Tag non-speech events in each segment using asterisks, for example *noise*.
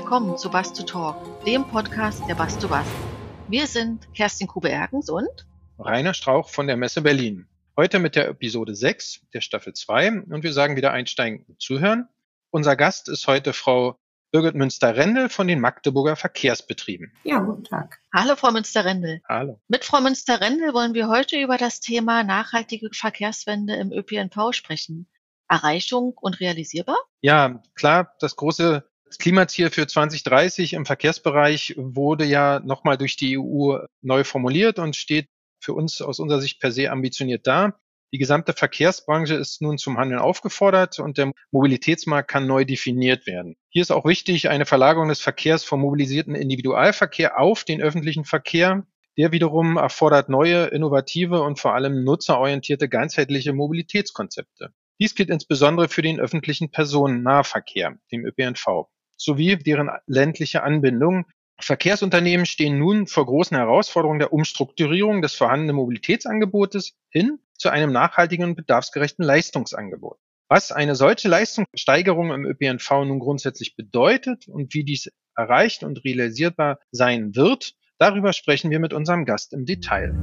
willkommen zu Bus to Talk, dem Podcast der Bus to Bus. Wir sind Kerstin Kube-Ergens und Rainer Strauch von der Messe Berlin. Heute mit der Episode 6 der Staffel 2 und wir sagen wieder einsteigen und zuhören. Unser Gast ist heute Frau Birgit Münster-Rendel von den Magdeburger Verkehrsbetrieben. Ja, guten Tag. Hallo, Frau Münster-Rendel. Hallo. Mit Frau Münster-Rendel wollen wir heute über das Thema nachhaltige Verkehrswende im ÖPNV sprechen. Erreichung und realisierbar? Ja, klar, das große Klimaziel für 2030 im Verkehrsbereich wurde ja nochmal durch die EU neu formuliert und steht für uns aus unserer Sicht per se ambitioniert da. Die gesamte Verkehrsbranche ist nun zum Handeln aufgefordert und der Mobilitätsmarkt kann neu definiert werden. Hier ist auch wichtig eine Verlagerung des Verkehrs vom mobilisierten Individualverkehr auf den öffentlichen Verkehr. Der wiederum erfordert neue, innovative und vor allem nutzerorientierte ganzheitliche Mobilitätskonzepte. Dies gilt insbesondere für den öffentlichen Personennahverkehr, dem ÖPNV, sowie deren ländliche Anbindung. Verkehrsunternehmen stehen nun vor großen Herausforderungen der Umstrukturierung des vorhandenen Mobilitätsangebotes hin zu einem nachhaltigen und bedarfsgerechten Leistungsangebot. Was eine solche Leistungssteigerung im ÖPNV nun grundsätzlich bedeutet und wie dies erreicht und realisierbar sein wird, darüber sprechen wir mit unserem Gast im Detail.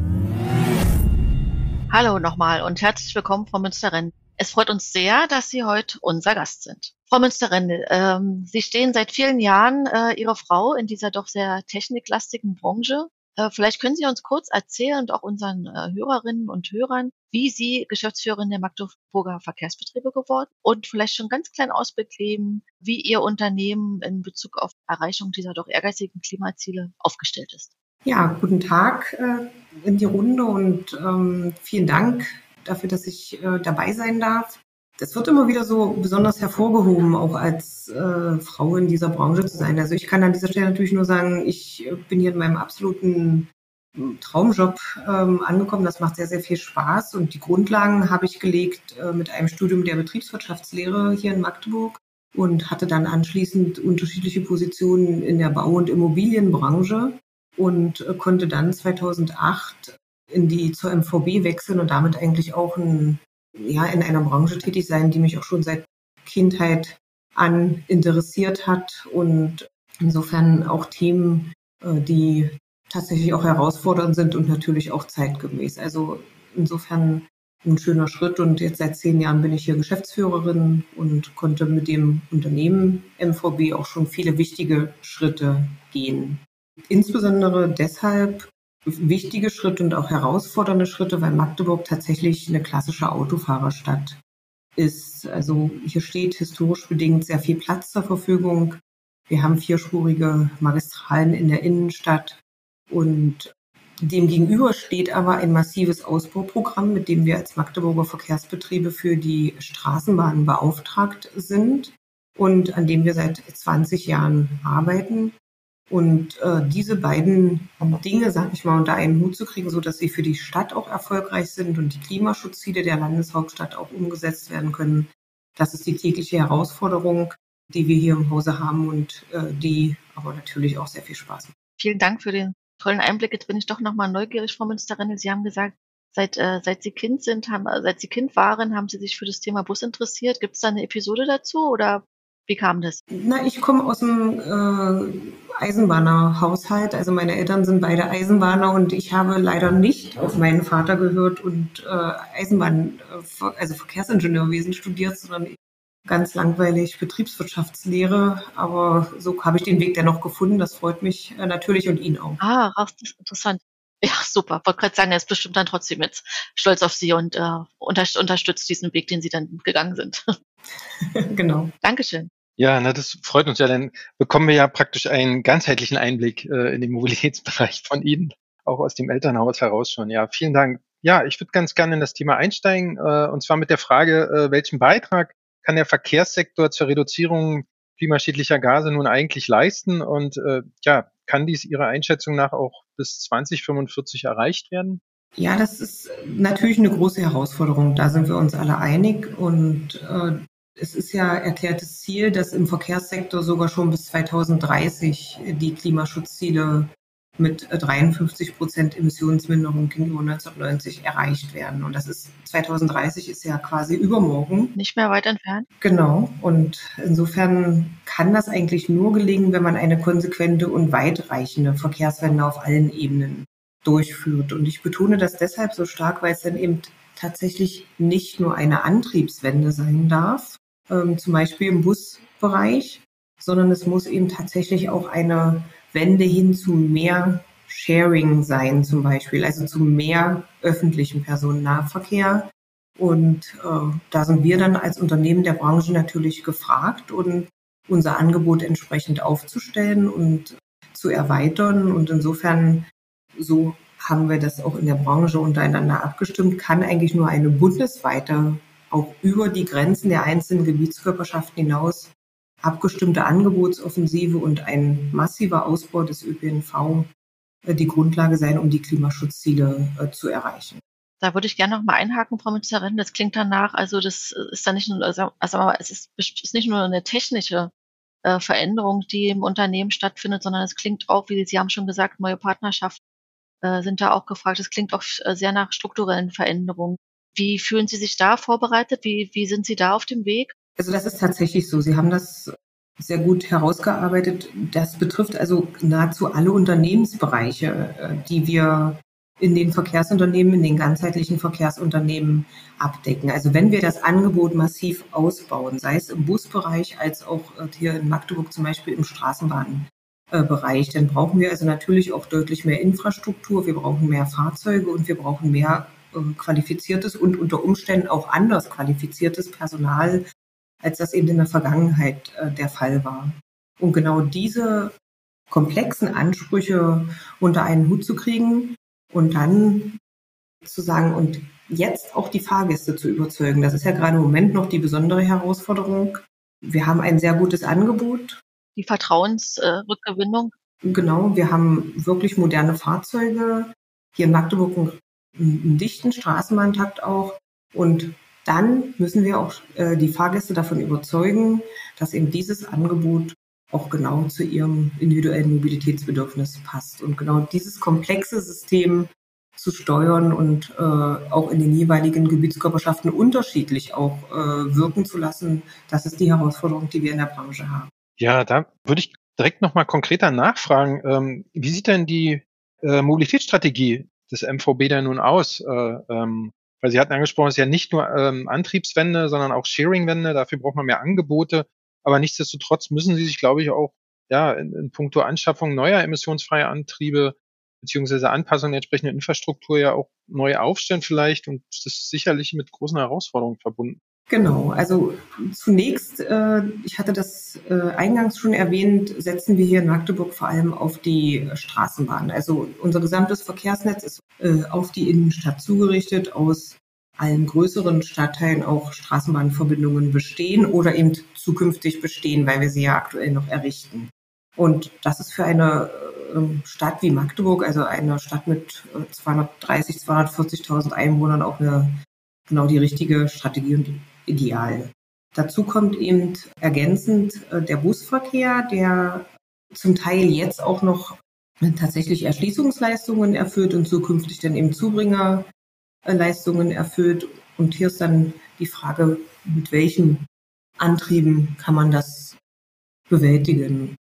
Hallo nochmal und herzlich willkommen Frau Münsterrenn. Es freut uns sehr, dass Sie heute unser Gast sind. Frau Münsterrendel, ähm, Sie stehen seit vielen Jahren äh, Ihre Frau in dieser doch sehr techniklastigen Branche. Äh, vielleicht können Sie uns kurz erzählen und auch unseren äh, Hörerinnen und Hörern, wie Sie Geschäftsführerin der Magdeburger Verkehrsbetriebe geworden und vielleicht schon ganz klein Ausblick geben, wie Ihr Unternehmen in Bezug auf Erreichung dieser doch ehrgeizigen Klimaziele aufgestellt ist. Ja, guten Tag äh, in die Runde und ähm, vielen Dank dafür, dass ich äh, dabei sein darf. Das wird immer wieder so besonders hervorgehoben, auch als äh, Frau in dieser Branche zu sein. Also ich kann an dieser Stelle natürlich nur sagen, ich bin hier in meinem absoluten hm, Traumjob ähm, angekommen. Das macht sehr, sehr viel Spaß. Und die Grundlagen habe ich gelegt äh, mit einem Studium der Betriebswirtschaftslehre hier in Magdeburg und hatte dann anschließend unterschiedliche Positionen in der Bau- und Immobilienbranche und äh, konnte dann 2008 in die zur MVB wechseln und damit eigentlich auch ein, ja, in einer Branche tätig sein, die mich auch schon seit Kindheit an interessiert hat und insofern auch Themen, äh, die tatsächlich auch herausfordernd sind und natürlich auch zeitgemäß. Also insofern ein schöner Schritt und jetzt seit zehn Jahren bin ich hier Geschäftsführerin und konnte mit dem Unternehmen MVB auch schon viele wichtige Schritte gehen. Insbesondere deshalb, wichtige Schritte und auch herausfordernde Schritte, weil Magdeburg tatsächlich eine klassische Autofahrerstadt ist. Also hier steht historisch bedingt sehr viel Platz zur Verfügung. Wir haben vierspurige Magistralen in der Innenstadt und dem gegenüber steht aber ein massives Ausbauprogramm, mit dem wir als Magdeburger Verkehrsbetriebe für die Straßenbahnen beauftragt sind und an dem wir seit 20 Jahren arbeiten. Und äh, diese beiden Dinge, sag ich mal, unter einen Hut zu kriegen, so dass sie für die Stadt auch erfolgreich sind und die Klimaschutzziele der Landeshauptstadt auch umgesetzt werden können, das ist die tägliche Herausforderung, die wir hier im Hause haben und äh, die aber natürlich auch sehr viel Spaß macht. Vielen Dank für den tollen Einblick. Jetzt bin ich doch nochmal neugierig, Frau Münsterin. Sie haben gesagt, seit, äh, seit Sie Kind sind, haben, äh, seit Sie Kind waren, haben Sie sich für das Thema Bus interessiert. Gibt es da eine Episode dazu oder wie kam das? Na, ich komme aus dem äh, Eisenbahnerhaushalt. Also meine Eltern sind beide Eisenbahner und ich habe leider nicht auf meinen Vater gehört und äh, Eisenbahn, äh, also Verkehrsingenieurwesen studiert, sondern ganz langweilig Betriebswirtschaftslehre. Aber so habe ich den Weg dennoch gefunden. Das freut mich äh, natürlich und ihn auch. Ah, das ist interessant. Ja, super. Wollte gerade sagen, er ist bestimmt dann trotzdem jetzt stolz auf Sie und äh, unterstützt diesen Weg, den Sie dann gegangen sind. *laughs* genau. Dankeschön. Ja, na, das freut uns ja, dann bekommen wir ja praktisch einen ganzheitlichen Einblick äh, in den Mobilitätsbereich von Ihnen, auch aus dem Elternhaus heraus schon. Ja, vielen Dank. Ja, ich würde ganz gerne in das Thema einsteigen, äh, und zwar mit der Frage, äh, welchen Beitrag kann der Verkehrssektor zur Reduzierung klimaschädlicher Gase nun eigentlich leisten und äh, ja, kann dies Ihrer Einschätzung nach auch bis 2045 erreicht werden? Ja, das ist natürlich eine große Herausforderung. Da sind wir uns alle einig. Und äh, es ist ja erklärtes Ziel, dass im Verkehrssektor sogar schon bis 2030 die Klimaschutzziele mit 53 äh, Prozent Emissionsminderung gegenüber 1990 erreicht werden. Und das ist 2030 ist ja quasi übermorgen. Nicht mehr weit entfernt. Genau. Und insofern kann das eigentlich nur gelingen, wenn man eine konsequente und weitreichende Verkehrswende auf allen Ebenen durchführt. Und ich betone das deshalb so stark, weil es dann eben tatsächlich nicht nur eine Antriebswende sein darf, ähm, zum Beispiel im Busbereich, sondern es muss eben tatsächlich auch eine Wende hin zu mehr Sharing sein, zum Beispiel, also zu mehr öffentlichem Personennahverkehr. Und äh, da sind wir dann als Unternehmen der Branche natürlich gefragt und unser Angebot entsprechend aufzustellen und zu erweitern. Und insofern, so haben wir das auch in der Branche untereinander abgestimmt, kann eigentlich nur eine bundesweite, auch über die Grenzen der einzelnen Gebietskörperschaften hinaus abgestimmte Angebotsoffensive und ein massiver Ausbau des ÖPNV äh, die Grundlage sein, um die Klimaschutzziele äh, zu erreichen. Da würde ich gerne noch mal einhaken, Frau Ministerin. Das klingt danach, also das ist dann nicht nur, also, also es ist, ist nicht nur eine technische äh, Veränderung, die im Unternehmen stattfindet, sondern es klingt auch, wie Sie haben schon gesagt, neue Partnerschaften äh, sind da auch gefragt. Es klingt auch äh, sehr nach strukturellen Veränderungen. Wie fühlen Sie sich da vorbereitet? Wie, wie sind Sie da auf dem Weg? Also das ist tatsächlich so. Sie haben das sehr gut herausgearbeitet. Das betrifft also nahezu alle Unternehmensbereiche, äh, die wir in den Verkehrsunternehmen, in den ganzheitlichen Verkehrsunternehmen abdecken. Also wenn wir das Angebot massiv ausbauen, sei es im Busbereich als auch äh, hier in Magdeburg zum Beispiel im Straßenbahnbereich, dann brauchen wir also natürlich auch deutlich mehr Infrastruktur, wir brauchen mehr Fahrzeuge und wir brauchen mehr qualifiziertes und unter Umständen auch anders qualifiziertes Personal als das eben in der Vergangenheit äh, der Fall war. Und genau diese komplexen Ansprüche unter einen Hut zu kriegen und dann zu sagen, und jetzt auch die Fahrgäste zu überzeugen. Das ist ja gerade im Moment noch die besondere Herausforderung. Wir haben ein sehr gutes Angebot. Die Vertrauensrückgewinnung. Äh, genau, wir haben wirklich moderne Fahrzeuge. Hier in Magdeburg einen, dichten Straßenbahntakt auch. Und dann müssen wir auch äh, die Fahrgäste davon überzeugen, dass eben dieses Angebot auch genau zu ihrem individuellen Mobilitätsbedürfnis passt. Und genau dieses komplexe System zu steuern und äh, auch in den jeweiligen Gebietskörperschaften unterschiedlich auch äh, wirken zu lassen, das ist die Herausforderung, die wir in der Branche haben. Ja, da würde ich direkt nochmal konkreter nachfragen. Ähm, wie sieht denn die äh, Mobilitätsstrategie des MVB denn nun aus? Äh, ähm, weil Sie hatten angesprochen, es ist ja nicht nur ähm, Antriebswende, sondern auch Sharingwende. Dafür braucht man mehr Angebote. Aber nichtsdestotrotz müssen Sie sich, glaube ich, auch ja, in, in puncto Anschaffung neuer emissionsfreier Antriebe beziehungsweise Anpassung der entsprechenden Infrastruktur ja auch neu aufstellen vielleicht. Und das ist sicherlich mit großen Herausforderungen verbunden. Genau, also zunächst, äh, ich hatte das äh, eingangs schon erwähnt, setzen wir hier in Magdeburg vor allem auf die Straßenbahn. Also unser gesamtes Verkehrsnetz ist äh, auf die Innenstadt zugerichtet. Aus allen größeren Stadtteilen auch Straßenbahnverbindungen bestehen oder eben zukünftig bestehen, weil wir sie ja aktuell noch errichten. Und das ist für eine ähm, Stadt wie Magdeburg, also eine Stadt mit 230, 240.000 Einwohnern, auch eine genau die richtige Strategie und ideal. Dazu kommt eben ergänzend äh, der Busverkehr, der zum Teil jetzt auch noch tatsächlich Erschließungsleistungen erfüllt und zukünftig dann eben Zubringerleistungen erfüllt. Und hier ist dann die Frage, mit welchen Antrieben kann man das bewältigen.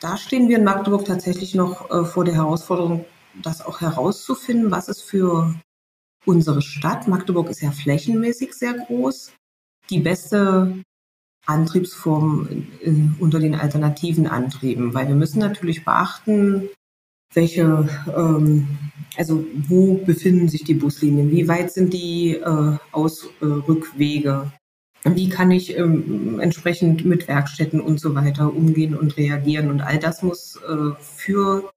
Da stehen wir in Magdeburg tatsächlich noch äh, vor der Herausforderung, das auch herauszufinden, was es für unsere Stadt, Magdeburg ist ja flächenmäßig sehr groß, die beste Antriebsform in, unter den alternativen Antrieben, weil wir müssen natürlich beachten, welche, ähm, also wo befinden sich die Buslinien, wie weit sind die äh, Ausrückwege, äh, wie kann ich ähm, entsprechend mit Werkstätten und so weiter umgehen und reagieren? Und all das muss äh, für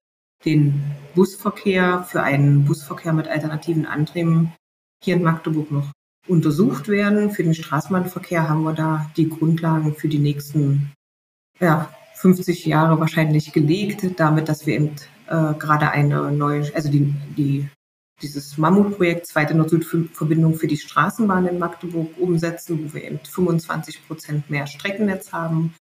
den Busverkehr, für einen Busverkehr mit alternativen Antrieben. Hier in Magdeburg noch untersucht werden. Für den Straßenbahnverkehr haben wir da die Grundlagen für die nächsten ja, 50 Jahre wahrscheinlich gelegt, damit, dass wir eben äh, gerade eine neue, also die, die, dieses Mammutprojekt Zweite Nord-Süd-Verbindung für die Straßenbahn in Magdeburg umsetzen, wo wir eben 25 Prozent mehr Streckennetz haben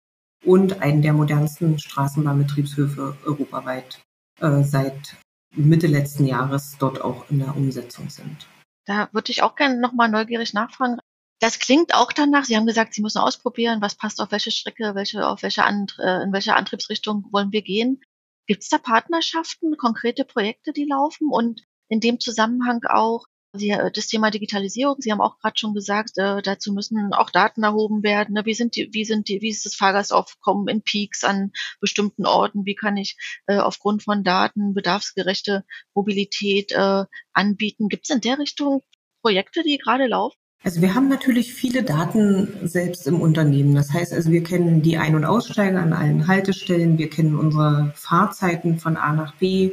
und einen der modernsten Straßenbahnbetriebshöfe europaweit äh, seit Mitte letzten Jahres dort auch in der Umsetzung sind. Da würde ich auch gerne nochmal neugierig nachfragen. Das klingt auch danach, Sie haben gesagt, Sie müssen ausprobieren, was passt auf welche Strecke, welche, auf welche äh, in welche Antriebsrichtung wollen wir gehen. Gibt es da Partnerschaften, konkrete Projekte, die laufen? Und in dem Zusammenhang auch Sie, äh, das Thema Digitalisierung, Sie haben auch gerade schon gesagt, äh, dazu müssen auch Daten erhoben werden. Ne? Wie sind die, wie sind die, wie ist das Fahrgastaufkommen in Peaks an bestimmten Orten? Wie kann ich äh, aufgrund von Daten bedarfsgerechte Mobilität äh, anbieten? Gibt es in der Richtung Projekte, die gerade laufen? Also wir haben natürlich viele Daten selbst im Unternehmen. Das heißt also, wir kennen die Ein- und Aussteiger an allen Haltestellen, wir kennen unsere Fahrzeiten von A nach B,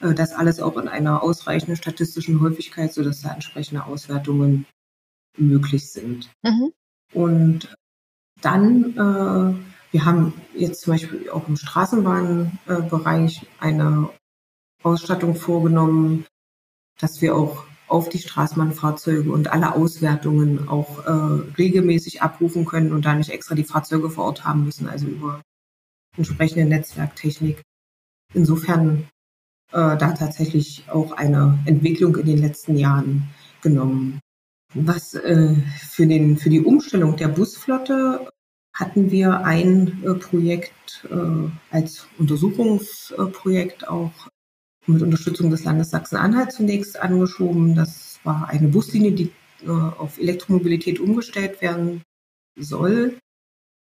das alles auch in einer ausreichenden statistischen Häufigkeit, sodass da entsprechende Auswertungen möglich sind. Mhm. Und dann, äh, wir haben jetzt zum Beispiel auch im Straßenbahnbereich eine Ausstattung vorgenommen, dass wir auch auf die Straßenbahnfahrzeuge und alle Auswertungen auch äh, regelmäßig abrufen können und da nicht extra die Fahrzeuge vor Ort haben müssen, also über entsprechende Netzwerktechnik. Insofern äh, da tatsächlich auch eine Entwicklung in den letzten Jahren genommen. Was äh, für, den, für die Umstellung der Busflotte hatten wir ein äh, Projekt äh, als Untersuchungsprojekt auch mit Unterstützung des Landes Sachsen-Anhalt zunächst angeschoben. Das war eine Buslinie, die äh, auf Elektromobilität umgestellt werden soll.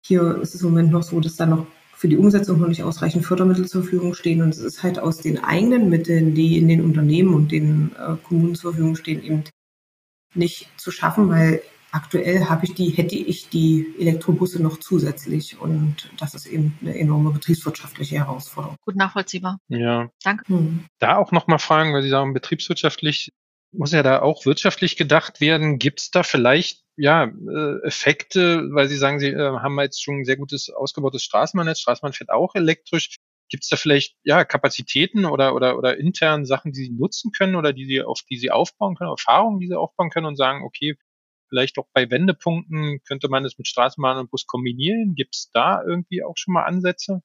Hier ist es im Moment noch so, dass da noch für die Umsetzung noch nicht ausreichend Fördermittel zur Verfügung stehen. Und es ist halt aus den eigenen Mitteln, die in den Unternehmen und den äh, Kommunen zur Verfügung stehen, eben nicht zu schaffen, weil aktuell habe ich die, hätte ich die Elektrobusse noch zusätzlich und das ist eben eine enorme betriebswirtschaftliche Herausforderung. Gut nachvollziehbar. Ja. Danke. Hm. Da auch nochmal fragen, weil Sie sagen, betriebswirtschaftlich muss ja da auch wirtschaftlich gedacht werden. Gibt es da vielleicht ja äh, Effekte, weil Sie sagen, Sie äh, haben jetzt schon ein sehr gutes ausgebautes Straßenbahnnetz, Straßenbahn fährt auch elektrisch. Gibt es da vielleicht ja Kapazitäten oder oder oder intern Sachen, die Sie nutzen können oder die Sie auf die Sie aufbauen können, Erfahrungen, die Sie aufbauen können und sagen, okay, vielleicht auch bei Wendepunkten könnte man es mit Straßenbahn und Bus kombinieren. Gibt es da irgendwie auch schon mal Ansätze?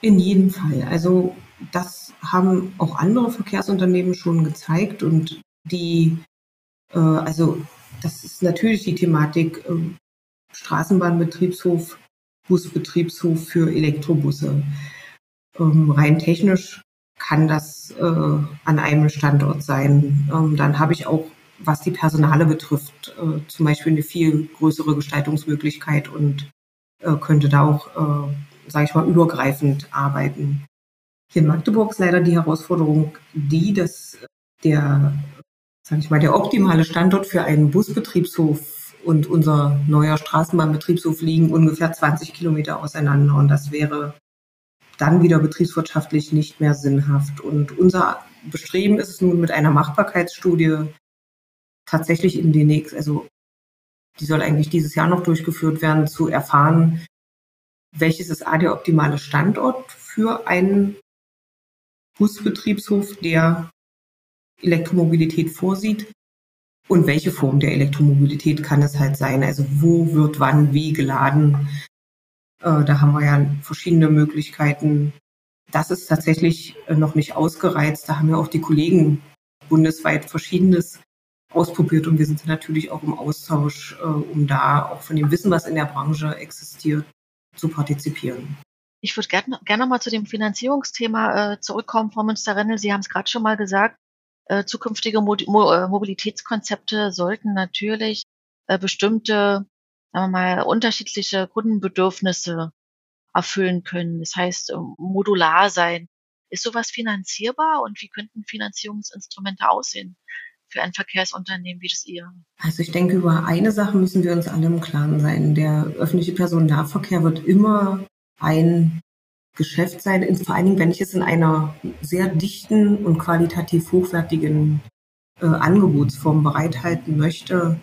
In jedem Fall. Also das haben auch andere Verkehrsunternehmen schon gezeigt und die, äh, also das ist natürlich die Thematik äh, Straßenbahnbetriebshof, Busbetriebshof für Elektrobusse. Ähm, rein technisch kann das äh, an einem Standort sein. Ähm, dann habe ich auch, was die Personale betrifft, äh, zum Beispiel eine viel größere Gestaltungsmöglichkeit und äh, könnte da auch, äh, sage ich mal, übergreifend arbeiten. Hier in Magdeburg ist leider die Herausforderung die, dass der sage ich mal, der optimale Standort für einen Busbetriebshof und unser neuer Straßenbahnbetriebshof liegen ungefähr 20 Kilometer auseinander. Und das wäre dann wieder betriebswirtschaftlich nicht mehr sinnhaft. Und unser Bestreben ist es nun mit einer Machbarkeitsstudie tatsächlich in den nächsten, also die soll eigentlich dieses Jahr noch durchgeführt werden, zu erfahren, welches ist A der optimale Standort für einen Busbetriebshof, der Elektromobilität vorsieht und welche Form der Elektromobilität kann es halt sein. Also wo wird wann wie geladen. Äh, da haben wir ja verschiedene Möglichkeiten. Das ist tatsächlich äh, noch nicht ausgereizt. Da haben ja auch die Kollegen bundesweit Verschiedenes ausprobiert und wir sind natürlich auch im Austausch, äh, um da auch von dem Wissen, was in der Branche existiert, zu partizipieren. Ich würde gerne gerne mal zu dem Finanzierungsthema äh, zurückkommen, Frau Münster-Rennel. Sie haben es gerade schon mal gesagt. Äh, zukünftige äh, Mobilitätskonzepte sollten natürlich äh, bestimmte, sagen wir mal, unterschiedliche Kundenbedürfnisse erfüllen können. Das heißt, ähm, modular sein. Ist sowas finanzierbar und wie könnten Finanzierungsinstrumente aussehen für ein Verkehrsunternehmen wie das Ihre? Also ich denke, über eine Sache müssen wir uns alle im Klaren sein. Der öffentliche Personennahverkehr wird immer ein Geschäft sein, vor allen Dingen, wenn ich es in einer sehr dichten und qualitativ hochwertigen äh, Angebotsform bereithalten möchte,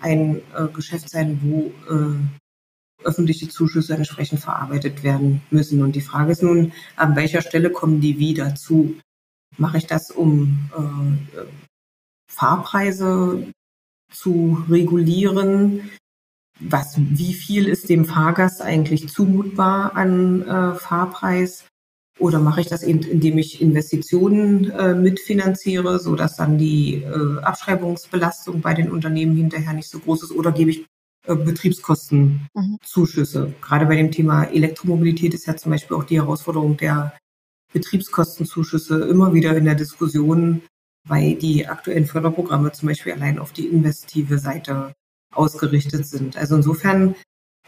ein äh, Geschäft sein, wo äh, öffentliche Zuschüsse entsprechend verarbeitet werden müssen. Und die Frage ist nun, an welcher Stelle kommen die wie dazu? Mache ich das, um äh, Fahrpreise zu regulieren? Was, wie viel ist dem Fahrgast eigentlich zumutbar an äh, Fahrpreis? Oder mache ich das eben, indem ich Investitionen äh, mitfinanziere, sodass dann die äh, Abschreibungsbelastung bei den Unternehmen hinterher nicht so groß ist? Oder gebe ich äh, Betriebskostenzuschüsse? Mhm. Gerade bei dem Thema Elektromobilität ist ja zum Beispiel auch die Herausforderung der Betriebskostenzuschüsse immer wieder in der Diskussion, weil die aktuellen Förderprogramme zum Beispiel allein auf die investive Seite ausgerichtet sind. Also insofern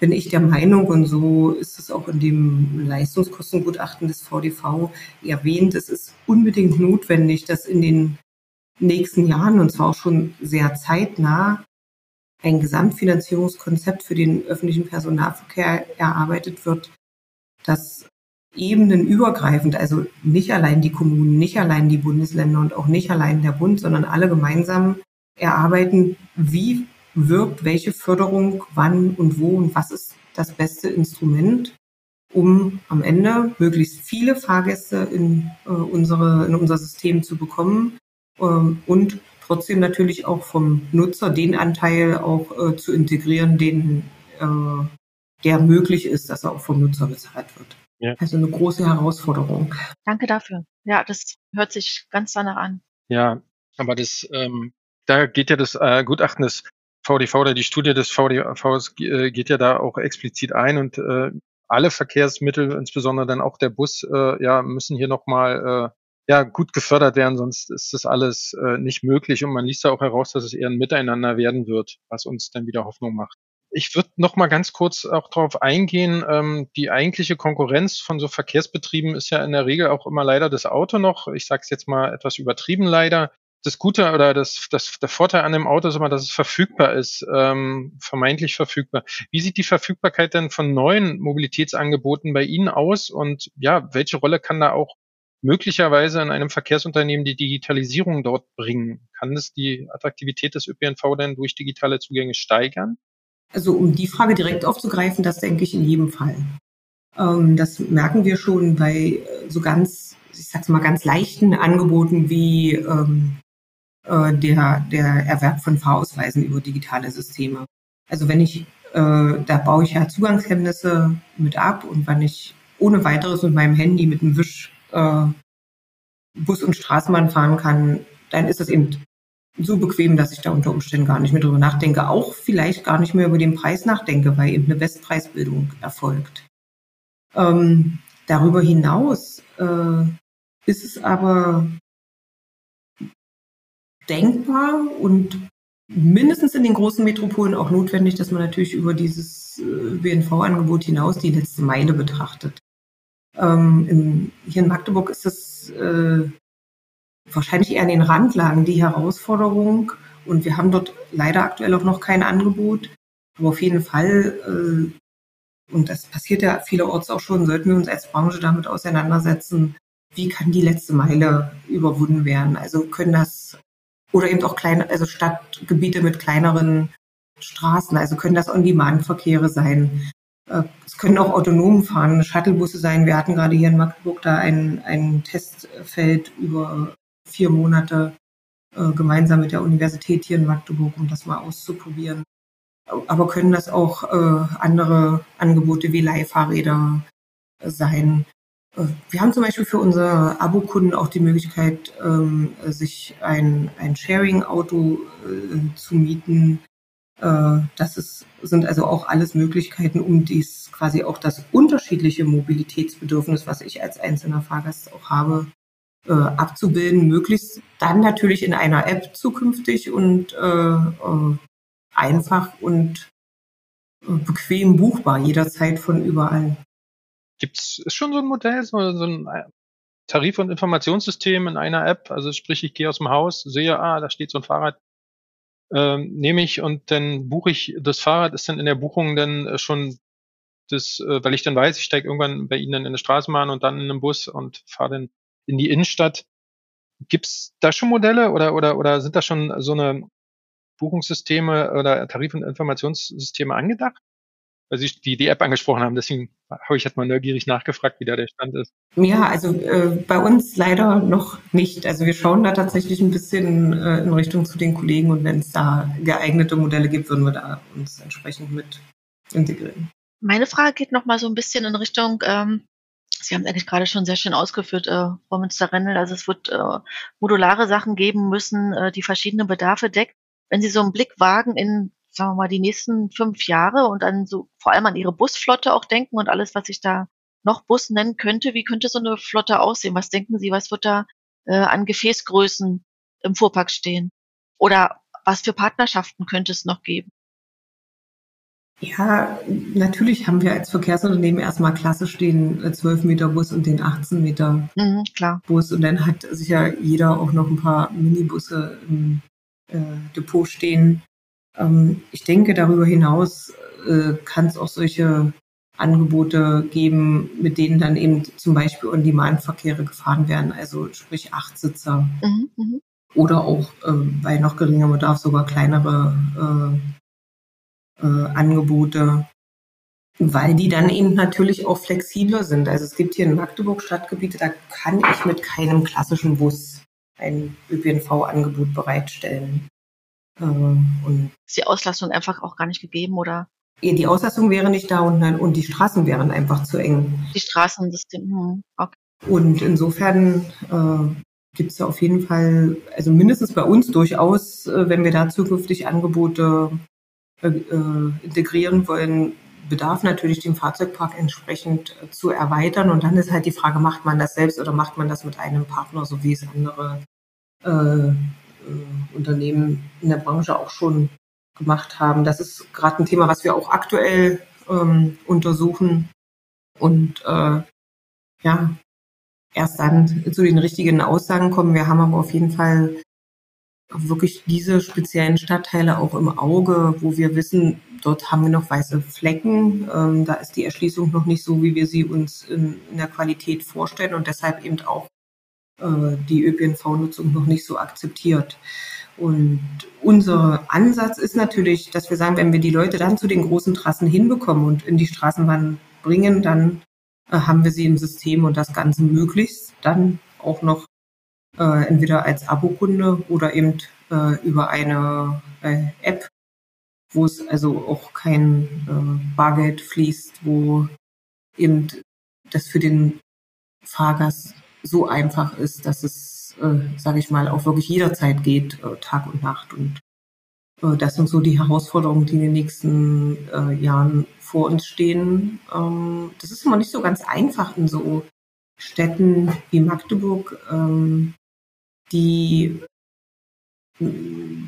bin ich der Meinung, und so ist es auch in dem Leistungskostengutachten des VDV erwähnt, es ist unbedingt notwendig, dass in den nächsten Jahren, und zwar auch schon sehr zeitnah, ein Gesamtfinanzierungskonzept für den öffentlichen Personalverkehr erarbeitet wird, das ebenenübergreifend, also nicht allein die Kommunen, nicht allein die Bundesländer und auch nicht allein der Bund, sondern alle gemeinsam erarbeiten, wie wirkt welche Förderung wann und wo und was ist das beste Instrument, um am Ende möglichst viele Fahrgäste in, äh, unsere, in unser System zu bekommen ähm, und trotzdem natürlich auch vom Nutzer den Anteil auch äh, zu integrieren, den, äh, der möglich ist, dass er auch vom Nutzer bezahlt wird. Ja. Also eine große Herausforderung. Danke dafür. Ja, das hört sich ganz danach an. Ja, aber das, ähm, da geht ja das äh, Gutachten des VDV oder die Studie des VDVs äh, geht ja da auch explizit ein und äh, alle Verkehrsmittel, insbesondere dann auch der Bus, äh, ja, müssen hier nochmal äh, ja, gut gefördert werden, sonst ist das alles äh, nicht möglich. Und man liest da auch heraus, dass es eher ein Miteinander werden wird, was uns dann wieder Hoffnung macht. Ich würde noch mal ganz kurz auch darauf eingehen. Ähm, die eigentliche Konkurrenz von so Verkehrsbetrieben ist ja in der Regel auch immer leider das Auto noch. Ich sage es jetzt mal etwas übertrieben leider das Gute oder das, das, der Vorteil an dem Auto ist immer, dass es verfügbar ist, ähm, vermeintlich verfügbar. Wie sieht die Verfügbarkeit denn von neuen Mobilitätsangeboten bei Ihnen aus und ja, welche Rolle kann da auch möglicherweise in einem Verkehrsunternehmen die Digitalisierung dort bringen? Kann es die Attraktivität des ÖPNV denn durch digitale Zugänge steigern? Also um die Frage direkt aufzugreifen, das denke ich in jedem Fall. Ähm, das merken wir schon bei so ganz, ich sag's mal, ganz leichten Angeboten wie ähm, äh, der, der Erwerb von Fahrausweisen über digitale Systeme. Also wenn ich, äh, da baue ich ja Zugangshemmnisse mit ab und wenn ich ohne weiteres mit meinem Handy mit einem Wisch äh, Bus und Straßenbahn fahren kann, dann ist das eben so bequem, dass ich da unter Umständen gar nicht mehr drüber nachdenke, auch vielleicht gar nicht mehr über den Preis nachdenke, weil eben eine Bestpreisbildung erfolgt. Ähm, darüber hinaus äh, ist es aber denkbar und mindestens in den großen Metropolen auch notwendig, dass man natürlich über dieses ÖPNV-Angebot äh, hinaus die letzte Meile betrachtet. Ähm, in, hier in Magdeburg ist das äh, wahrscheinlich eher an den Randlagen die Herausforderung und wir haben dort leider aktuell auch noch kein Angebot. Aber auf jeden Fall, äh, und das passiert ja vielerorts auch schon, sollten wir uns als Branche damit auseinandersetzen, wie kann die letzte Meile überwunden werden. Also können das oder eben auch kleine, also Stadtgebiete mit kleineren Straßen. Also können das On-Demand-Verkehre sein. Äh, es können auch autonom fahrende Shuttlebusse sein. Wir hatten gerade hier in Magdeburg da ein, ein Testfeld über vier Monate äh, gemeinsam mit der Universität hier in Magdeburg, um das mal auszuprobieren. Aber können das auch äh, andere Angebote wie Leihfahrräder sein? Wir haben zum Beispiel für unsere Abokunden auch die Möglichkeit, ähm, sich ein, ein Sharing-Auto äh, zu mieten. Äh, das ist, sind also auch alles Möglichkeiten, um dies quasi auch das unterschiedliche Mobilitätsbedürfnis, was ich als einzelner Fahrgast auch habe, äh, abzubilden. Möglichst dann natürlich in einer App zukünftig und einfach und bequem buchbar, jederzeit von überall. Gibt es schon so ein Modell, so, so ein äh, Tarif- und Informationssystem in einer App? Also sprich, ich gehe aus dem Haus, sehe, ah, da steht so ein Fahrrad, ähm, nehme ich und dann buche ich das Fahrrad, ist dann in der Buchung dann äh, schon das, äh, weil ich dann weiß, ich steige irgendwann bei Ihnen dann in eine Straßenbahn und dann in einen Bus und fahre dann in die Innenstadt. Gibt es da schon Modelle oder, oder, oder sind da schon so eine Buchungssysteme oder Tarif- und Informationssysteme angedacht? Weil Sie die, die App angesprochen haben. Deswegen habe ich jetzt mal neugierig nachgefragt, wie da der Stand ist. Ja, also äh, bei uns leider noch nicht. Also wir schauen da tatsächlich ein bisschen äh, in Richtung zu den Kollegen und wenn es da geeignete Modelle gibt, würden wir da uns entsprechend mit integrieren. Meine Frage geht noch mal so ein bisschen in Richtung, ähm, Sie haben eigentlich gerade schon sehr schön ausgeführt, äh, Frau Münster-Rendel. Also es wird äh, modulare Sachen geben müssen, äh, die verschiedene Bedarfe decken. Wenn Sie so einen Blick wagen in, sagen wir mal, die nächsten fünf Jahre und dann so vor allem an Ihre Busflotte auch denken und alles, was sich da noch Bus nennen könnte, wie könnte so eine Flotte aussehen? Was denken Sie, was wird da äh, an Gefäßgrößen im Fuhrpark stehen? Oder was für Partnerschaften könnte es noch geben? Ja, natürlich haben wir als Verkehrsunternehmen erstmal klassisch den 12 Meter Bus und den 18 Meter mhm, klar. Bus. Und dann hat sicher jeder auch noch ein paar Minibusse im äh, Depot stehen. Ähm, ich denke, darüber hinaus äh, kann es auch solche Angebote geben, mit denen dann eben zum Beispiel On-Demand-Verkehre gefahren werden, also sprich Achtsitzer. Mhm, mh. Oder auch äh, bei noch geringerem Bedarf sogar kleinere äh, äh, Angebote, weil die dann eben natürlich auch flexibler sind. Also es gibt hier in Magdeburg Stadtgebiete, da kann ich mit keinem klassischen Bus ein ÖPNV-Angebot bereitstellen. Äh, und ist die Auslastung einfach auch gar nicht gegeben, oder? Die Auslastung wäre nicht da und, und die Straßen wären einfach zu eng. Die Straßensystem, hm, okay. Und insofern äh, gibt es auf jeden Fall, also mindestens bei uns durchaus, äh, wenn wir da zukünftig Angebote äh, äh, integrieren wollen, bedarf natürlich den Fahrzeugpark entsprechend äh, zu erweitern. Und dann ist halt die Frage, macht man das selbst oder macht man das mit einem Partner, so wie es andere äh, Unternehmen in der Branche auch schon gemacht haben. Das ist gerade ein Thema, was wir auch aktuell ähm, untersuchen. Und äh, ja, erst dann zu den richtigen Aussagen kommen. Wir haben aber auf jeden Fall wirklich diese speziellen Stadtteile auch im Auge, wo wir wissen, dort haben wir noch weiße Flecken. Ähm, da ist die Erschließung noch nicht so, wie wir sie uns in, in der Qualität vorstellen und deshalb eben auch die ÖPNV-Nutzung noch nicht so akzeptiert. Und unser Ansatz ist natürlich, dass wir sagen, wenn wir die Leute dann zu den großen Trassen hinbekommen und in die Straßenbahn bringen, dann äh, haben wir sie im System und das Ganze möglichst dann auch noch äh, entweder als Abokunde oder eben äh, über eine äh, App, wo es also auch kein äh, Bargeld fließt, wo eben das für den Fahrgast so einfach ist, dass es, äh, sage ich mal, auch wirklich jederzeit geht, äh, Tag und Nacht. Und äh, das sind so die Herausforderungen, die in den nächsten äh, Jahren vor uns stehen. Ähm, das ist immer nicht so ganz einfach in so Städten wie Magdeburg, ähm, die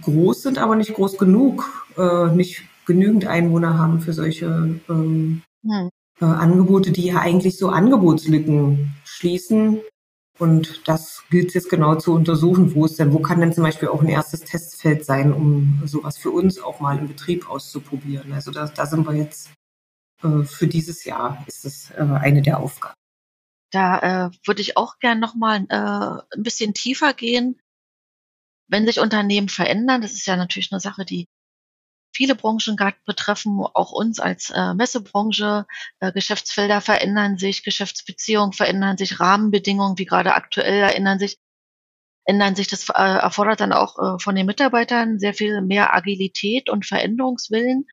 groß sind, aber nicht groß genug, äh, nicht genügend Einwohner haben für solche ähm, hm. äh, Angebote, die ja eigentlich so Angebotslücken schließen. Und das gilt jetzt genau zu untersuchen, wo es denn, wo kann denn zum Beispiel auch ein erstes Testfeld sein, um sowas für uns auch mal im Betrieb auszuprobieren. Also da, da sind wir jetzt äh, für dieses Jahr ist es äh, eine der Aufgaben. Da äh, würde ich auch gern noch mal äh, ein bisschen tiefer gehen. Wenn sich Unternehmen verändern, das ist ja natürlich eine Sache, die viele Branchen gerade betreffen, auch uns als äh, Messebranche. Äh, Geschäftsfelder verändern sich, Geschäftsbeziehungen verändern sich, Rahmenbedingungen, wie gerade aktuell, erinnern sich, ändern sich. Das äh, erfordert dann auch äh, von den Mitarbeitern sehr viel mehr Agilität und Veränderungswillen.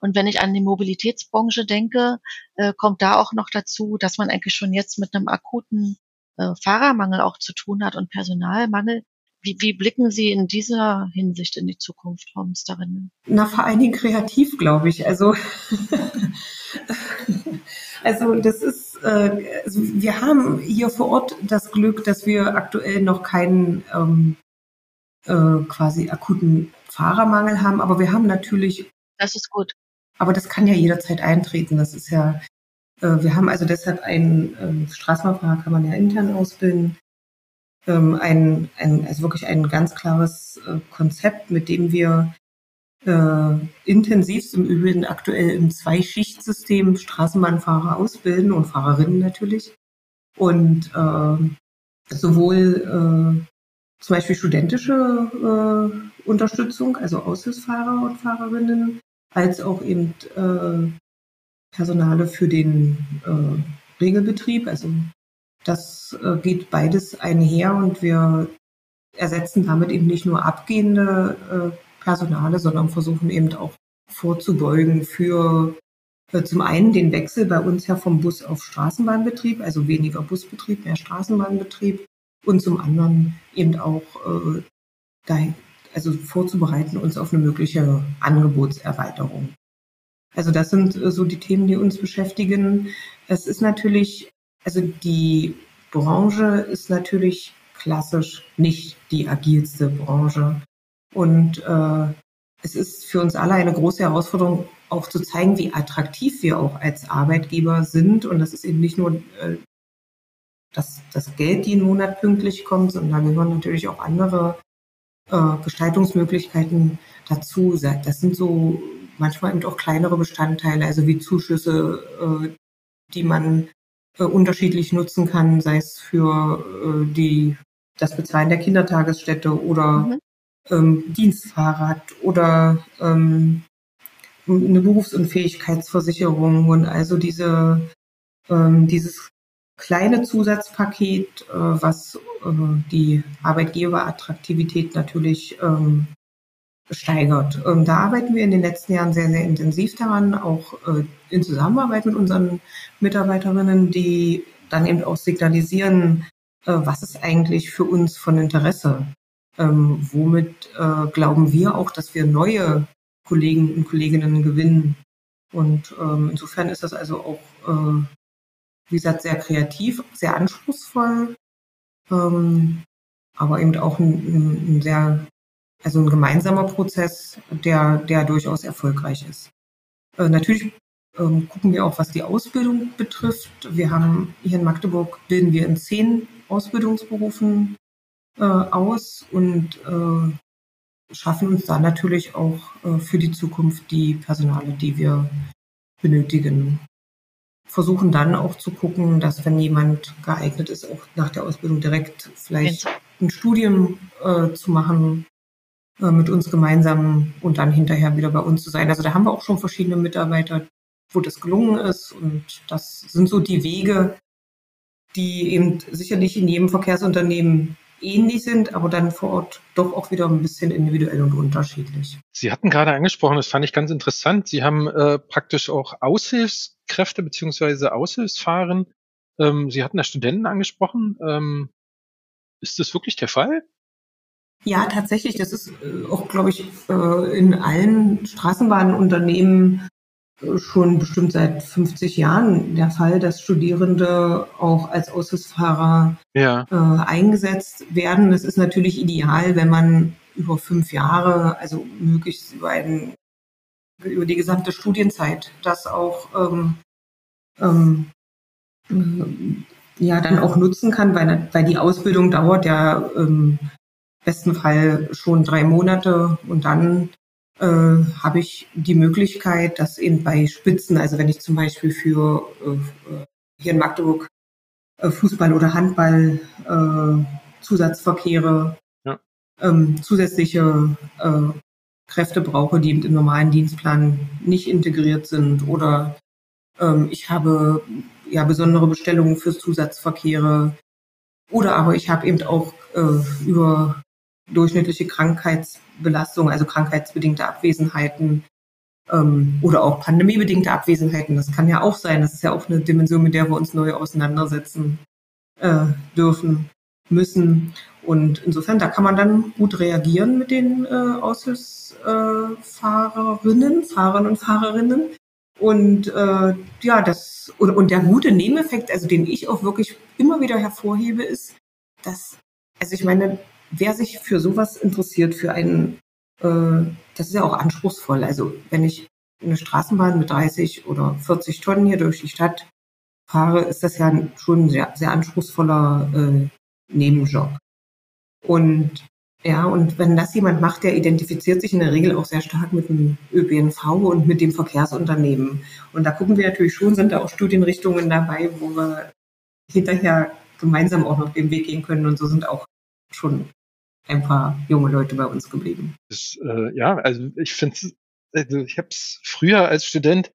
Und wenn ich an die Mobilitätsbranche denke, äh, kommt da auch noch dazu, dass man eigentlich schon jetzt mit einem akuten äh, Fahrermangel auch zu tun hat und Personalmangel. Wie, wie blicken Sie in dieser Hinsicht in die Zukunft, Frau Münsterin? Na, vor allen Dingen kreativ, glaube ich. Also, *laughs* also das ist, äh, also wir haben hier vor Ort das Glück, dass wir aktuell noch keinen ähm, äh, quasi akuten Fahrermangel haben, aber wir haben natürlich. Das ist gut. Aber das kann ja jederzeit eintreten. Das ist ja, äh, wir haben also deshalb einen ähm, Straßenbahnfahrer kann man ja intern ausbilden. Ähm, ein, ein, also wirklich ein ganz klares äh, Konzept, mit dem wir äh, intensivst im Übrigen aktuell im Zwei-Schicht-System Straßenbahnfahrer ausbilden und Fahrerinnen natürlich. Und äh, sowohl äh, zum Beispiel studentische äh, Unterstützung, also Aushilfsfahrer und Fahrerinnen, als auch eben äh, Personale für den äh, Regelbetrieb. Also das äh, geht beides einher und wir ersetzen damit eben nicht nur abgehende äh, Personale, sondern versuchen eben auch vorzubeugen für äh, zum einen den Wechsel bei uns ja vom Bus auf Straßenbahnbetrieb, also weniger Busbetrieb, mehr Straßenbahnbetrieb und zum anderen eben auch äh, dahin, also vorzubereiten uns auf eine mögliche Angebotserweiterung. Also das sind äh, so die Themen, die uns beschäftigen. Es ist natürlich, also die Branche ist natürlich klassisch nicht die agilste Branche. Und äh, es ist für uns alle eine große Herausforderung, auch zu zeigen, wie attraktiv wir auch als Arbeitgeber sind. Und das ist eben nicht nur äh, das, das Geld jeden Monat pünktlich kommt, sondern da gehören natürlich auch andere äh, Gestaltungsmöglichkeiten dazu. Das sind so manchmal eben auch kleinere Bestandteile, also wie Zuschüsse, äh, die man äh, unterschiedlich nutzen kann, sei es für äh, die, das Bezahlen der Kindertagesstätte oder mhm. ähm, Dienstfahrrad oder ähm, eine Berufsunfähigkeitsversicherung und also diese, ähm, dieses kleine Zusatzpaket, äh, was äh, die Arbeitgeberattraktivität natürlich ähm, steigert. Ähm, da arbeiten wir in den letzten Jahren sehr, sehr intensiv daran, auch äh, in Zusammenarbeit mit unseren Mitarbeiterinnen, die dann eben auch signalisieren, äh, was ist eigentlich für uns von Interesse. Ähm, womit äh, glauben wir auch, dass wir neue Kollegen und Kolleginnen gewinnen. Und ähm, insofern ist das also auch, äh, wie gesagt, sehr kreativ, sehr anspruchsvoll, ähm, aber eben auch ein, ein, sehr also ein gemeinsamer Prozess, der, der durchaus erfolgreich ist. Äh, natürlich ähm, gucken wir auch, was die Ausbildung betrifft. Wir haben hier in Magdeburg bilden wir in zehn Ausbildungsberufen äh, aus und äh, schaffen uns da natürlich auch äh, für die Zukunft die Personale, die wir benötigen. Versuchen dann auch zu gucken, dass wenn jemand geeignet ist, auch nach der Ausbildung direkt vielleicht ein Studium äh, zu machen, mit uns gemeinsam und dann hinterher wieder bei uns zu sein. Also da haben wir auch schon verschiedene Mitarbeiter, wo das gelungen ist. Und das sind so die Wege, die eben sicherlich in jedem Verkehrsunternehmen ähnlich sind, aber dann vor Ort doch auch wieder ein bisschen individuell und unterschiedlich. Sie hatten gerade angesprochen, das fand ich ganz interessant. Sie haben äh, praktisch auch Aushilfskräfte beziehungsweise Aushilfsfahren. Ähm, Sie hatten da Studenten angesprochen. Ähm, ist das wirklich der Fall? Ja, tatsächlich. Das ist äh, auch, glaube ich, äh, in allen Straßenbahnunternehmen äh, schon bestimmt seit 50 Jahren der Fall, dass Studierende auch als Aushilfsfahrer ja. eingesetzt werden. Das ist natürlich ideal, wenn man über fünf Jahre, also möglichst über, einen, über die gesamte Studienzeit, das auch ähm, ähm, ja dann auch nutzen kann, weil, weil die Ausbildung dauert ja ähm, besten Fall schon drei Monate und dann äh, habe ich die Möglichkeit, dass eben bei Spitzen, also wenn ich zum Beispiel für äh, hier in Magdeburg äh, Fußball oder Handball äh, Zusatzverkehre, ja. ähm, zusätzliche äh, Kräfte brauche, die im normalen Dienstplan nicht integriert sind oder ähm, ich habe ja besondere Bestellungen für Zusatzverkehre oder aber ich habe eben auch äh, über durchschnittliche Krankheitsbelastung, also krankheitsbedingte Abwesenheiten ähm, oder auch pandemiebedingte Abwesenheiten. Das kann ja auch sein. Das ist ja auch eine Dimension, mit der wir uns neu auseinandersetzen äh, dürfen, müssen. Und insofern, da kann man dann gut reagieren mit den äh, Aushilfsfahrerinnen, äh, Fahrern und Fahrerinnen. Und äh, ja, das und, und der gute Nebeneffekt, also den ich auch wirklich immer wieder hervorhebe, ist, dass, also ich meine, wer sich für sowas interessiert, für einen, äh, das ist ja auch anspruchsvoll. Also wenn ich eine Straßenbahn mit 30 oder 40 Tonnen hier durch die Stadt fahre, ist das ja schon ein sehr, sehr anspruchsvoller äh, Nebenjob. Und ja, und wenn das jemand macht, der identifiziert sich in der Regel auch sehr stark mit dem ÖPNV und mit dem Verkehrsunternehmen. Und da gucken wir natürlich schon, sind da auch Studienrichtungen dabei, wo wir hinterher gemeinsam auch noch den Weg gehen können. Und so sind auch schon ein paar junge Leute bei uns geblieben. Das, äh, ja, also ich finde, also ich habe es früher als Student,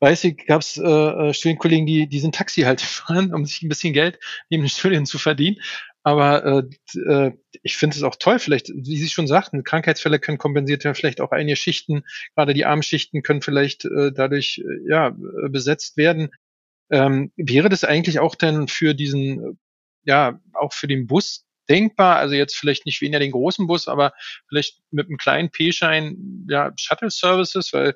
weiß ich, gab es äh, äh, Studienkollegen, die, die sind Taxi halt *laughs* fahren, um sich ein bisschen Geld neben den Studien zu verdienen. Aber äh, äh, ich finde es auch toll, vielleicht, wie Sie schon sagten, Krankheitsfälle können kompensiert werden, vielleicht auch einige Schichten, gerade die Armschichten können vielleicht äh, dadurch äh, ja äh, besetzt werden. Ähm, wäre das eigentlich auch denn für diesen, ja, auch für den Bus denkbar? Also jetzt vielleicht nicht weniger den großen Bus, aber vielleicht mit einem kleinen P-Schein, ja, Shuttle Services, weil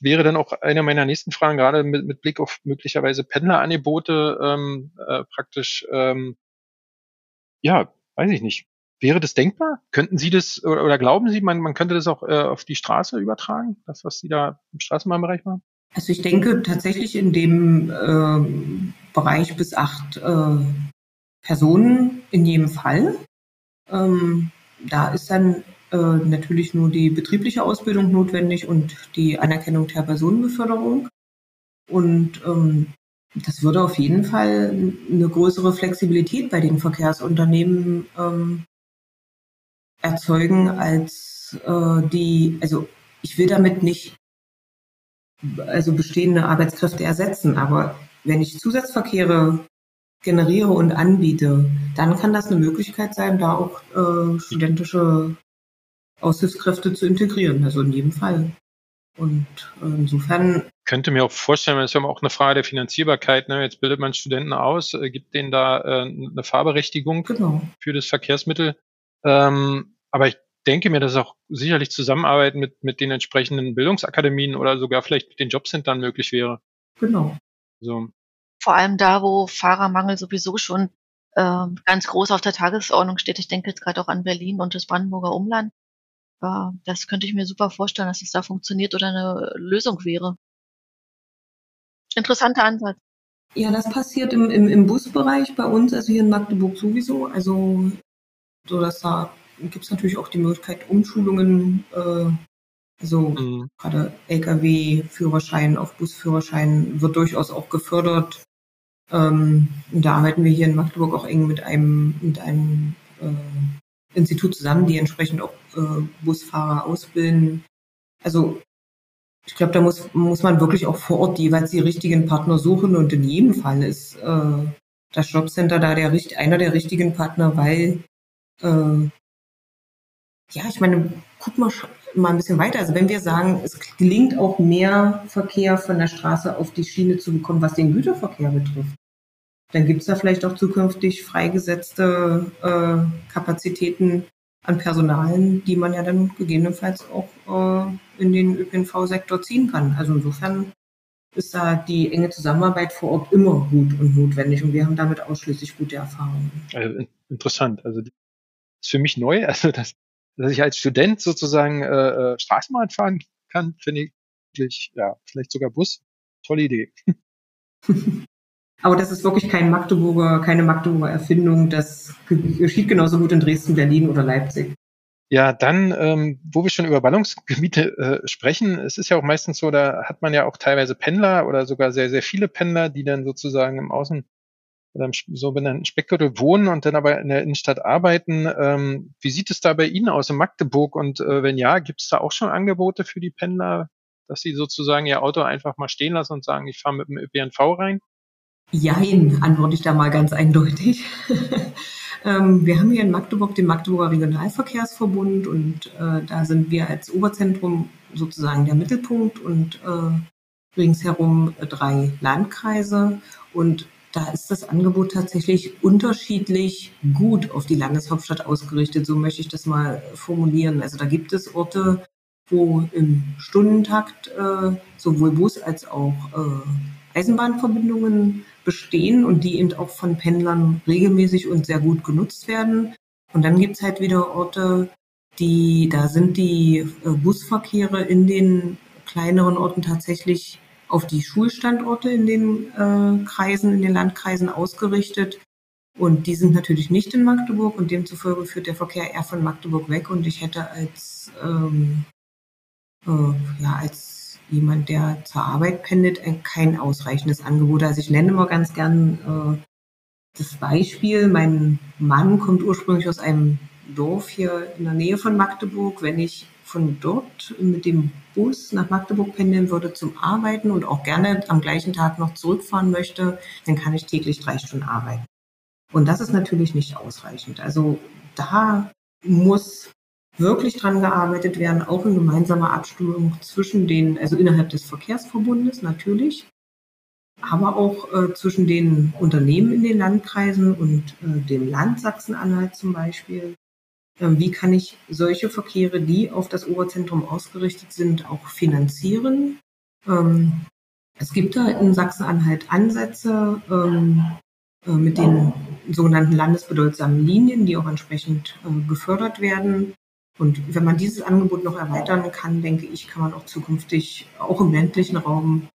wäre dann auch eine meiner nächsten Fragen, gerade mit, mit Blick auf möglicherweise Pendlerangebote, ähm, äh, praktisch, ähm, ja, weiß ich nicht. Wäre das denkbar? Könnten Sie das oder, oder glauben Sie, man, man könnte das auch äh, auf die Straße übertragen, das, was Sie da im Straßenbahnbereich machen? Also ich denke tatsächlich in dem äh, Bereich bis acht äh, Personen in jedem Fall. Ähm, da ist dann äh, natürlich nur die betriebliche Ausbildung notwendig und die Anerkennung der Personenbeförderung. Und ähm, das würde auf jeden Fall eine größere Flexibilität bei den Verkehrsunternehmen ähm, erzeugen, als äh, die, also ich will damit nicht also bestehende Arbeitskräfte ersetzen, aber wenn ich Zusatzverkehre generiere und anbiete, dann kann das eine Möglichkeit sein, da auch äh, studentische Aushilfskräfte zu integrieren, also in jedem Fall. Und äh, insofern. Könnte mir auch vorstellen, das ist ja auch eine Frage der Finanzierbarkeit. Ne? Jetzt bildet man Studenten aus, äh, gibt denen da äh, eine Fahrberechtigung genau. für das Verkehrsmittel. Ähm, aber ich denke mir, dass auch sicherlich Zusammenarbeit mit, mit den entsprechenden Bildungsakademien oder sogar vielleicht mit den Jobcentern möglich wäre. Genau. So. Vor allem da, wo Fahrermangel sowieso schon äh, ganz groß auf der Tagesordnung steht. Ich denke jetzt gerade auch an Berlin und das Brandenburger Umland. Äh, das könnte ich mir super vorstellen, dass es da funktioniert oder eine Lösung wäre. Interessanter Ansatz. Ja, das passiert im, im, im Busbereich bei uns, also hier in Magdeburg sowieso. Also, so dass da gibt es natürlich auch die Möglichkeit, Umschulungen, äh, also mhm. gerade Lkw-Führerschein auf Busführerschein wird durchaus auch gefördert. Ähm, und da arbeiten wir hier in Magdeburg auch eng mit einem, mit einem äh, Institut zusammen, die entsprechend auch äh, Busfahrer ausbilden. Also ich glaube, da muss, muss man wirklich auch vor Ort jeweils die richtigen Partner suchen und in jedem Fall ist äh, das Jobcenter da der, einer der richtigen Partner, weil äh, ja, ich meine, guck mal, mal ein bisschen weiter. Also wenn wir sagen, es gelingt auch mehr Verkehr von der Straße auf die Schiene zu bekommen, was den Güterverkehr betrifft, dann gibt es da vielleicht auch zukünftig freigesetzte äh, Kapazitäten an Personalen, die man ja dann gegebenenfalls auch äh, in den ÖPNV-Sektor ziehen kann. Also insofern ist da die enge Zusammenarbeit vor Ort immer gut und notwendig und wir haben damit ausschließlich gute Erfahrungen. Also interessant. Also das ist für mich neu. *laughs* Also das dass ich als Student sozusagen äh, äh, Straßenbahn fahren kann, finde ich wirklich, ja, vielleicht sogar Bus. Tolle Idee. *laughs* Aber das ist wirklich kein Magdeburger, keine Magdeburger Erfindung. Das geschieht genauso gut in Dresden, Berlin oder Leipzig. Ja, dann, ähm, wo wir schon über Ballungsgebiete äh, sprechen, es ist ja auch meistens so, da hat man ja auch teilweise Pendler oder sogar sehr, sehr viele Pendler, die dann sozusagen im Außen oder im sogenannten Speckgürtel wohnen und dann aber in der Innenstadt arbeiten. Ähm, wie sieht es da bei Ihnen aus in Magdeburg? Und äh, wenn ja, gibt es da auch schon Angebote für die Pendler, dass sie sozusagen ihr Auto einfach mal stehen lassen und sagen, ich fahre mit dem ÖPNV rein? Jein, antworte ich da mal ganz eindeutig. *laughs* ähm, wir haben hier in Magdeburg den Magdeburger Regionalverkehrsverbund und äh, da sind wir als Oberzentrum sozusagen der Mittelpunkt und äh, ringsherum drei Landkreise. Und da ist das Angebot tatsächlich unterschiedlich gut auf die Landeshauptstadt ausgerichtet. So möchte ich das mal formulieren. Also da gibt es Orte, wo im Stundentakt äh, sowohl Bus als auch äh, Eisenbahnverbindungen bestehen und die eben auch von Pendlern regelmäßig und sehr gut genutzt werden. Und dann gibt es halt wieder Orte, die, da sind die äh, Busverkehre in den kleineren Orten tatsächlich auf die Schulstandorte in den äh, Kreisen, in den Landkreisen ausgerichtet. Und die sind natürlich nicht in Magdeburg und demzufolge führt der Verkehr eher von Magdeburg weg. Und ich hätte als, ähm, äh, ja, als jemand, der zur Arbeit pendelt, kein ausreichendes Angebot. Also ich nenne mal ganz gern äh, das Beispiel. Mein Mann kommt ursprünglich aus einem Dorf hier in der Nähe von Magdeburg. Wenn ich von dort mit dem Bus nach Magdeburg pendeln würde zum Arbeiten und auch gerne am gleichen Tag noch zurückfahren möchte, dann kann ich täglich drei Stunden arbeiten. Und das ist natürlich nicht ausreichend. Also da muss wirklich dran gearbeitet werden, auch in gemeinsamer Abstimmung zwischen den, also innerhalb des Verkehrsverbundes natürlich, aber auch äh, zwischen den Unternehmen in den Landkreisen und äh, dem Land Sachsen-Anhalt zum Beispiel. Äh, wie kann ich solche Verkehre, die auf das Oberzentrum ausgerichtet sind, auch finanzieren? Ähm, es gibt da in Sachsen-Anhalt Ansätze ähm, äh, mit den sogenannten landesbedeutsamen Linien, die auch entsprechend äh, gefördert werden. Und wenn man dieses Angebot noch erweitern kann, denke ich, kann man auch zukünftig auch im ländlichen Raum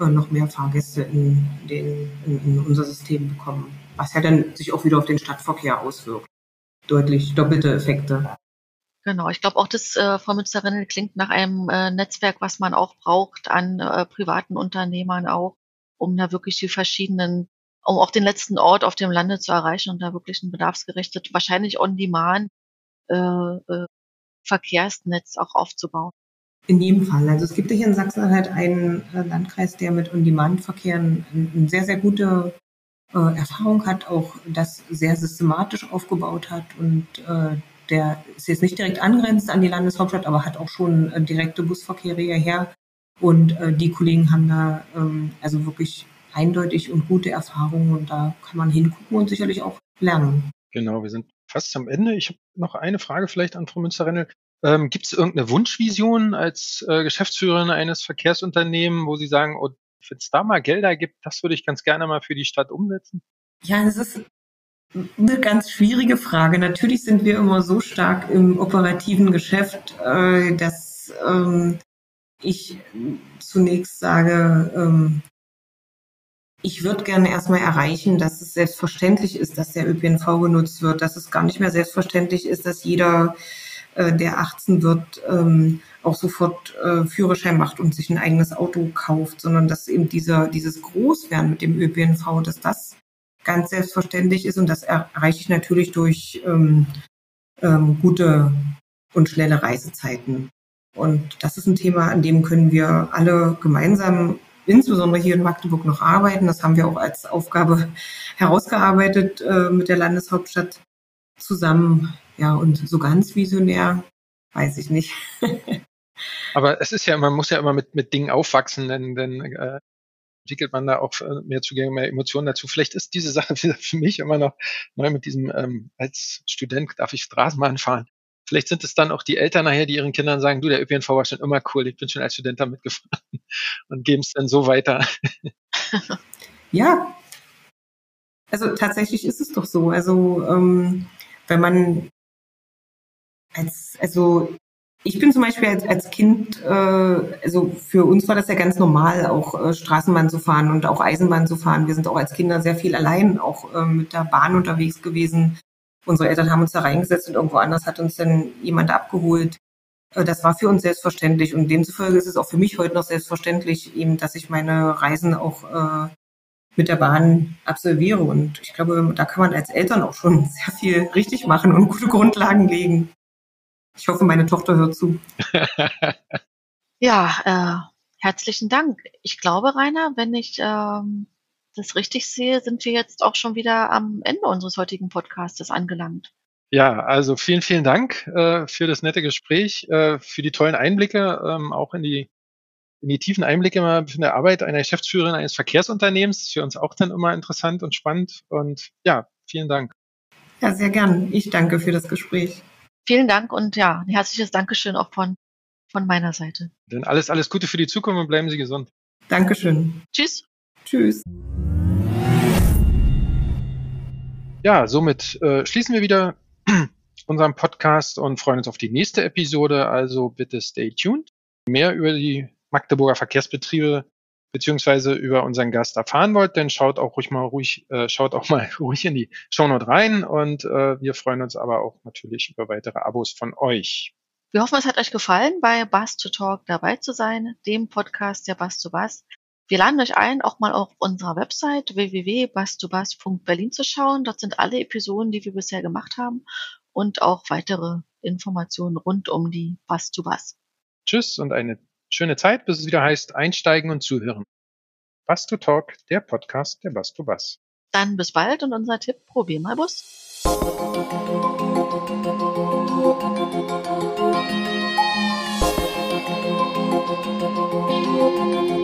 äh, noch mehr Fahrgäste in, den, in unser System bekommen, was ja dann sich auch wieder auf den Stadtverkehr auswirkt. Deutlich doppelte Effekte. Genau, ich glaube auch das äh, Frau Münsterin klingt nach einem äh, Netzwerk, was man auch braucht an äh, privaten Unternehmern auch, um da wirklich die verschiedenen, um auch den letzten Ort auf dem Lande zu erreichen und da wirklich ein bedarfsgerichtet, wahrscheinlich on demand äh, äh, Verkehrsnetz auch aufzubauen. In jedem Fall. Also es gibt hier in Sachsen halt einen äh, Landkreis, der mit On-Demand-Verkehren eine sehr, sehr gute äh, Erfahrung hat, auch das sehr systematisch aufgebaut hat und äh, der ist jetzt nicht direkt angrenzt an die Landeshauptstadt, aber hat auch schon äh, direkte Busverkehre hierher. Und äh, die Kollegen haben da ähm, also wirklich eindeutig und gute Erfahrungen und da kann man hingucken und sicherlich auch lernen. Genau, wir sind fast am Ende. Ich habe noch eine Frage vielleicht an Frau Münsterrennel. Ähm, Gibt es irgendeine Wunschvision als äh, Geschäftsführerin eines Verkehrsunternehmens, wo Sie sagen, oh, wenn es da mal Gelder gibt, das würde ich ganz gerne mal für die Stadt umsetzen? Ja, das ist eine ganz schwierige Frage. Natürlich sind wir immer so stark im operativen Geschäft, äh, dass ähm, ich zunächst sage, ähm, ich würde gerne erstmal erreichen, dass es selbstverständlich ist, dass der ÖPNV genutzt wird, dass es gar nicht mehr selbstverständlich ist, dass jeder äh, der 18 wird, ähm, auch sofort äh, Führerschein macht und sich ein eigenes Auto kauft, sondern dass eben dieser, dieses Großwerden mit dem ÖPNV, dass das ganz selbstverständlich ist und das erreiche ich natürlich durch ähm, ähm, gute und schnelle Reisezeiten. Und das ist ein Thema, an dem können wir alle gemeinsam, insbesondere hier in Magdeburg, noch arbeiten. Das haben wir auch als Aufgabe *laughs* herausgearbeitet äh, mit der Landeshauptstadt zusammen. Ja, und so ganz visionär, weiß ich nicht. *laughs* Aber es ist ja, man muss ja immer mit, mit Dingen aufwachsen, denn, denn äh, entwickelt man da auch äh, mehr Zugänge, mehr Emotionen dazu. Vielleicht ist diese Sache *laughs* für mich immer noch neu mit diesem, ähm, als Student darf ich Straßenbahn fahren. Vielleicht sind es dann auch die Eltern nachher, die ihren Kindern sagen, du, der ÖPNV war schon immer cool, ich bin schon als Student damit gefahren *laughs* und geben es dann so weiter. ja, also tatsächlich ist es doch so. Also ähm, wenn man als, also ich bin zum Beispiel als, als Kind, äh, also für uns war das ja ganz normal, auch äh, Straßenbahn zu fahren und auch Eisenbahn zu fahren. Wir sind auch als Kinder sehr viel allein auch äh, mit der Bahn unterwegs gewesen. Unsere Eltern haben uns da reingesetzt und irgendwo anders hat uns dann jemand abgeholt. Äh, das war für uns selbstverständlich und demzufolge ist es auch für mich heute noch selbstverständlich, eben, dass ich meine Reisen auch äh, mit der Bahn absolviere. Und ich glaube, da kann man als Eltern auch schon *laughs* sehr viel richtig machen und gute Grundlagen legen. Ich hoffe, meine Tochter hört zu. *laughs* ja, äh, herzlichen Dank. Ich glaube, Rainer, wenn ich ähm, das richtig sehe, sind wir jetzt auch schon wieder am Ende unseres heutigen Podcastes angelangt. Ja, also vielen, vielen Dank äh, für das nette Gespräch, äh, für die tollen Einblicke, ähm, auch in die in die tiefen Einblicke mal von der Arbeit einer Geschäftsführerin eines Verkehrsunternehmens. Für uns auch dann immer interessant und spannend. Und ja, vielen Dank. Ja, sehr gern. Ich danke für das Gespräch. Vielen Dank und ja, ein herzliches Dankeschön auch von, von meiner Seite. Denn alles, alles Gute für die Zukunft und bleiben Sie gesund. Dankeschön. Tschüss. Tschüss. Ja, somit äh, schließen wir wieder *clears throat* unseren Podcast und freuen uns auf die nächste Episode. Also bitte stay tuned. Mehr über die Magdeburger Verkehrsbetriebe beziehungsweise über unseren Gast erfahren wollt, dann schaut auch ruhig mal ruhig, äh, schaut auch mal *laughs* ruhig in die Shownote rein und äh, wir freuen uns aber auch natürlich über weitere Abos von euch. Wir hoffen, es hat euch gefallen, bei Bass to Talk dabei zu sein, dem Podcast der Bass to Bass. Wir laden euch ein, auch mal auf unserer Website www.basstobass.berlin zu schauen. Dort sind alle Episoden, die wir bisher gemacht haben und auch weitere Informationen rund um die Bass to Bass. Tschüss und eine Schöne Zeit, bis es wieder heißt Einsteigen und Zuhören. Bastu Talk, der Podcast der Bastu Bass. Dann bis bald und unser Tipp, probier mal Bus. Musik